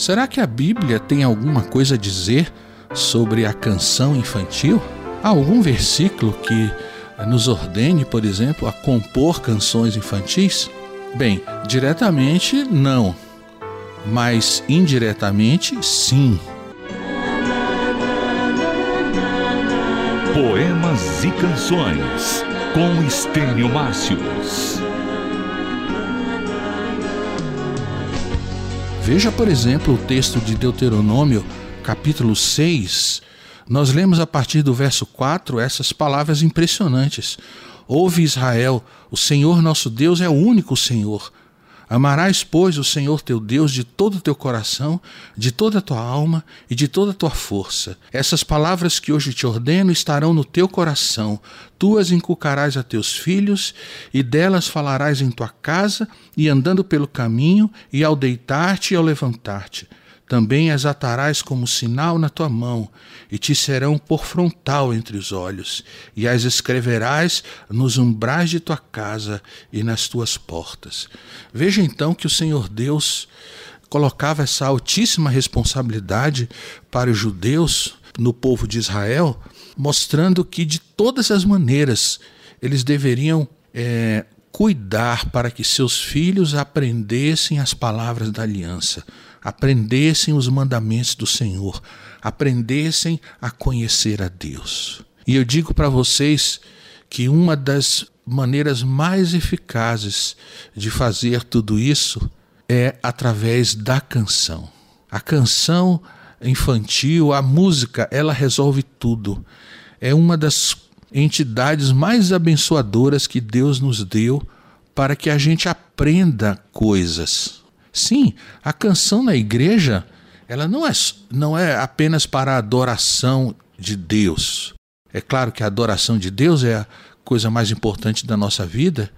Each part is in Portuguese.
Será que a Bíblia tem alguma coisa a dizer sobre a canção infantil? Há algum versículo que nos ordene, por exemplo, a compor canções infantis? Bem, diretamente não, mas indiretamente sim. Poemas e Canções com Estênio Márcios. Veja, por exemplo, o texto de Deuteronômio, capítulo 6. Nós lemos a partir do verso 4 essas palavras impressionantes. Ouve Israel, o Senhor nosso Deus é o único Senhor. Amarás, pois, o Senhor teu Deus de todo o teu coração, de toda a tua alma e de toda a tua força. Essas palavras que hoje te ordeno estarão no teu coração. Tu as inculcarás a teus filhos, e delas falarás em tua casa, e andando pelo caminho, e ao deitar-te e ao levantar-te também as atarás como sinal na tua mão, e te serão por frontal entre os olhos, e as escreverás nos umbrais de tua casa e nas tuas portas. Veja então que o Senhor Deus colocava essa altíssima responsabilidade para os judeus no povo de Israel, mostrando que de todas as maneiras eles deveriam é, cuidar para que seus filhos aprendessem as palavras da aliança aprendessem os mandamentos do Senhor, aprendessem a conhecer a Deus. E eu digo para vocês que uma das maneiras mais eficazes de fazer tudo isso é através da canção. A canção infantil, a música, ela resolve tudo. É uma das entidades mais abençoadoras que Deus nos deu para que a gente aprenda coisas. Sim, a canção na igreja, ela não é, não é apenas para a adoração de Deus. É claro que a adoração de Deus é a coisa mais importante da nossa vida,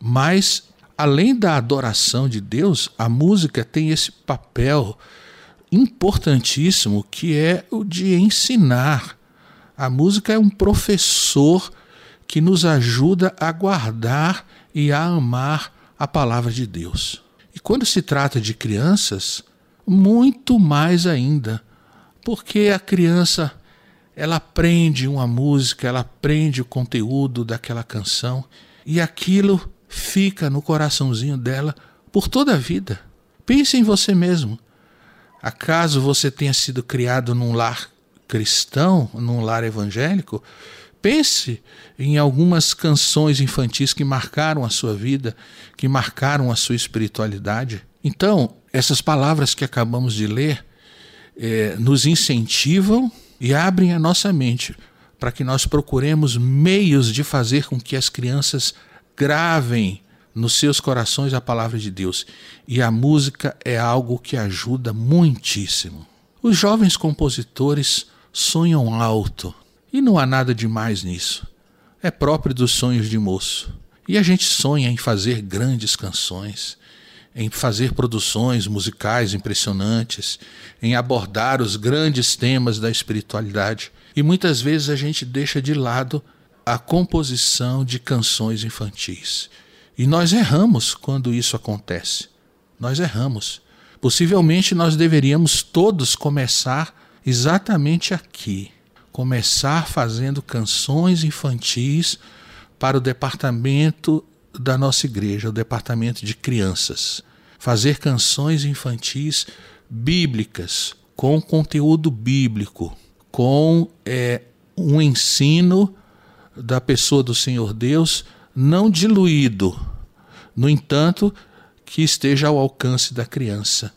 mas além da adoração de Deus, a música tem esse papel importantíssimo que é o de ensinar. A música é um professor que nos ajuda a guardar e a amar a palavra de Deus. Quando se trata de crianças, muito mais ainda, porque a criança ela aprende uma música, ela aprende o conteúdo daquela canção e aquilo fica no coraçãozinho dela por toda a vida. Pense em você mesmo. Acaso você tenha sido criado num lar cristão, num lar evangélico? Pense em algumas canções infantis que marcaram a sua vida, que marcaram a sua espiritualidade. Então, essas palavras que acabamos de ler é, nos incentivam e abrem a nossa mente para que nós procuremos meios de fazer com que as crianças gravem nos seus corações a palavra de Deus. E a música é algo que ajuda muitíssimo. Os jovens compositores sonham alto e não há nada de mais nisso. É próprio dos sonhos de moço. E a gente sonha em fazer grandes canções, em fazer produções musicais impressionantes, em abordar os grandes temas da espiritualidade. E muitas vezes a gente deixa de lado a composição de canções infantis. E nós erramos quando isso acontece. Nós erramos. Possivelmente nós deveríamos todos começar exatamente aqui, começar fazendo canções infantis para o departamento da nossa igreja, o departamento de crianças. Fazer canções infantis bíblicas, com conteúdo bíblico, com é, um ensino da pessoa do Senhor Deus, não diluído, no entanto, que esteja ao alcance da criança.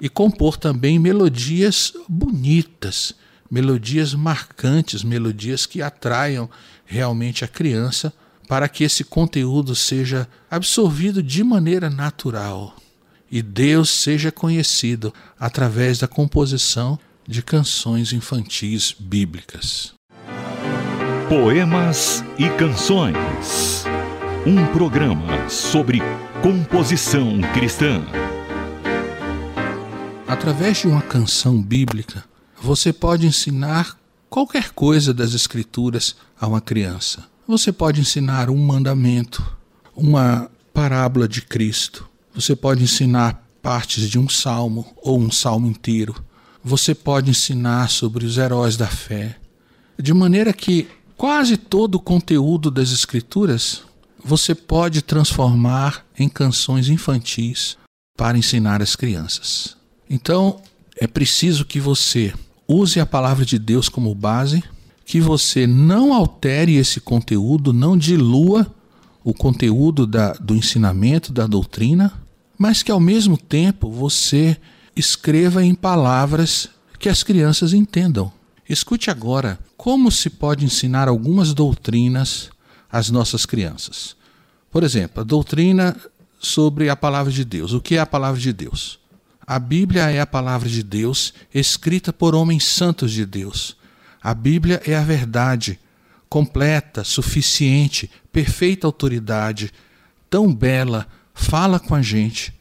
E compor também melodias bonitas, melodias marcantes, melodias que atraiam realmente a criança para que esse conteúdo seja absorvido de maneira natural e Deus seja conhecido através da composição de canções infantis bíblicas. Poemas e Canções. Um programa sobre composição cristã. Através de uma canção bíblica, você pode ensinar qualquer coisa das Escrituras a uma criança. Você pode ensinar um mandamento, uma parábola de Cristo. Você pode ensinar partes de um salmo ou um salmo inteiro. Você pode ensinar sobre os heróis da fé. De maneira que quase todo o conteúdo das Escrituras você pode transformar em canções infantis para ensinar as crianças. Então, é preciso que você use a palavra de Deus como base que você não altere esse conteúdo, não dilua o conteúdo da, do ensinamento, da doutrina, mas que ao mesmo tempo você escreva em palavras que as crianças entendam. Escute agora como se pode ensinar algumas doutrinas às nossas crianças. Por exemplo, a doutrina sobre a palavra de Deus. O que é a palavra de Deus? A Bíblia é a palavra de Deus escrita por homens santos de Deus a Bíblia é a verdade, completa, suficiente, perfeita autoridade, tão bela, fala com a gente,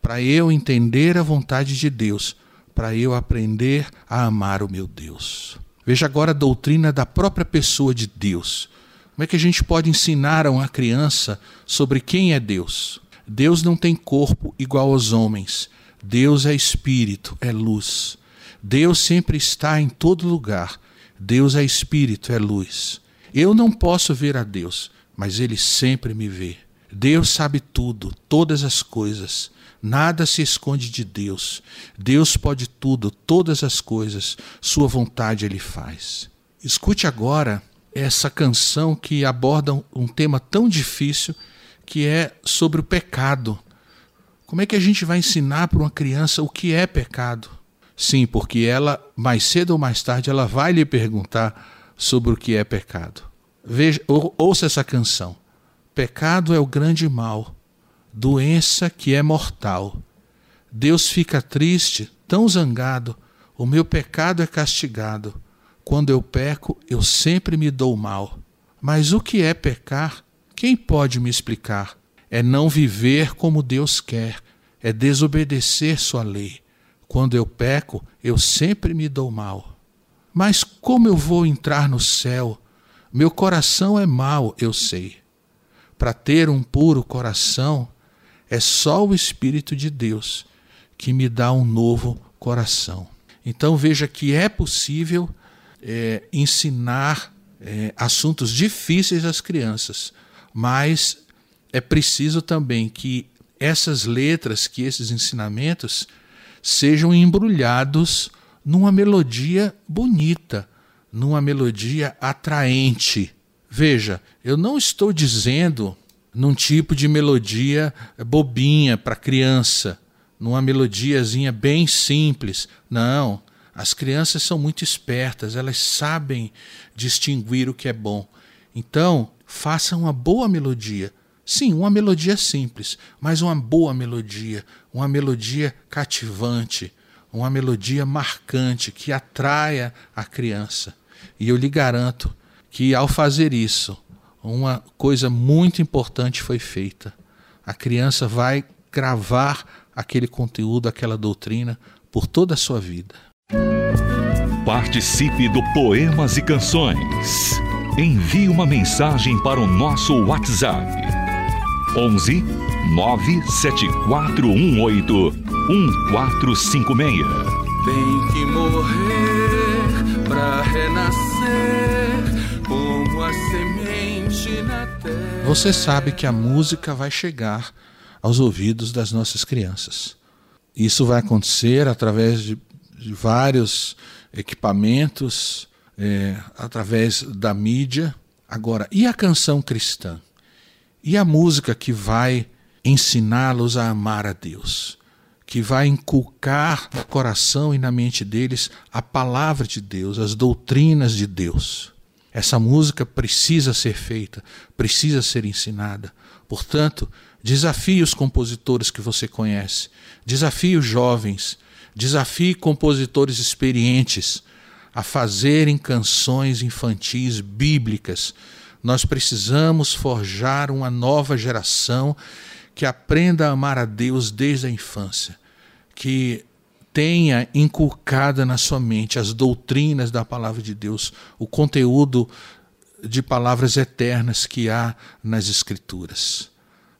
para eu entender a vontade de Deus, para eu aprender a amar o meu Deus. Veja agora a doutrina da própria pessoa de Deus. Como é que a gente pode ensinar a uma criança sobre quem é Deus? Deus não tem corpo igual aos homens. Deus é espírito, é luz. Deus sempre está em todo lugar. Deus é espírito, é luz. Eu não posso ver a Deus, mas ele sempre me vê. Deus sabe tudo, todas as coisas. Nada se esconde de Deus. Deus pode tudo, todas as coisas. Sua vontade ele faz. Escute agora essa canção que aborda um tema tão difícil que é sobre o pecado. Como é que a gente vai ensinar para uma criança o que é pecado? Sim, porque ela, mais cedo ou mais tarde, ela vai lhe perguntar sobre o que é pecado. Veja, ou, ouça essa canção. Pecado é o grande mal, doença que é mortal. Deus fica triste, tão zangado, o meu pecado é castigado. Quando eu peco, eu sempre me dou mal. Mas o que é pecar? Quem pode me explicar? É não viver como Deus quer, é desobedecer sua lei. Quando eu peco, eu sempre me dou mal. Mas como eu vou entrar no céu? Meu coração é mau, eu sei. Para ter um puro coração, é só o Espírito de Deus que me dá um novo coração. Então veja que é possível é, ensinar é, assuntos difíceis às crianças, mas é preciso também que essas letras, que esses ensinamentos sejam embrulhados numa melodia bonita, numa melodia atraente. Veja, eu não estou dizendo num tipo de melodia bobinha para criança, numa melodiazinha bem simples. Não, as crianças são muito espertas, elas sabem distinguir o que é bom. Então, faça uma boa melodia Sim, uma melodia simples, mas uma boa melodia, uma melodia cativante, uma melodia marcante que atraia a criança. E eu lhe garanto que ao fazer isso, uma coisa muito importante foi feita. A criança vai gravar aquele conteúdo, aquela doutrina por toda a sua vida. Participe do Poemas e Canções. Envie uma mensagem para o nosso WhatsApp 11 97418 1456. Tem que morrer pra renascer como a semente na terra. Você sabe que a música vai chegar aos ouvidos das nossas crianças. Isso vai acontecer através de, de vários equipamentos, é, através da mídia. Agora, e a canção cristã? E a música que vai ensiná-los a amar a Deus, que vai inculcar no coração e na mente deles a palavra de Deus, as doutrinas de Deus. Essa música precisa ser feita, precisa ser ensinada. Portanto, desafie os compositores que você conhece, desafie os jovens, desafie compositores experientes a fazerem canções infantis bíblicas. Nós precisamos forjar uma nova geração que aprenda a amar a Deus desde a infância, que tenha inculcada na sua mente as doutrinas da palavra de Deus, o conteúdo de palavras eternas que há nas Escrituras.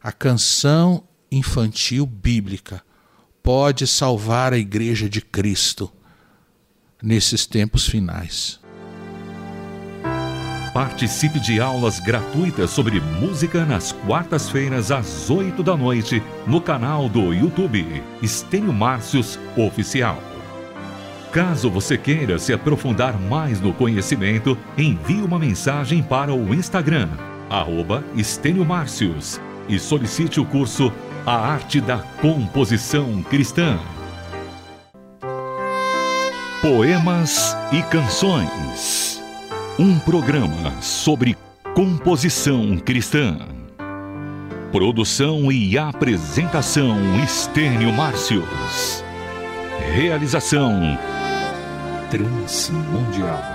A canção infantil bíblica pode salvar a Igreja de Cristo nesses tempos finais. Participe de aulas gratuitas sobre música nas quartas-feiras às 8 da noite no canal do YouTube Estênio Márcios Oficial. Caso você queira se aprofundar mais no conhecimento, envie uma mensagem para o Instagram, Estênio Márcios, e solicite o curso A Arte da Composição Cristã. Poemas e Canções um programa sobre composição cristã. Produção e apresentação Estênio Márcios. Realização Transmundial.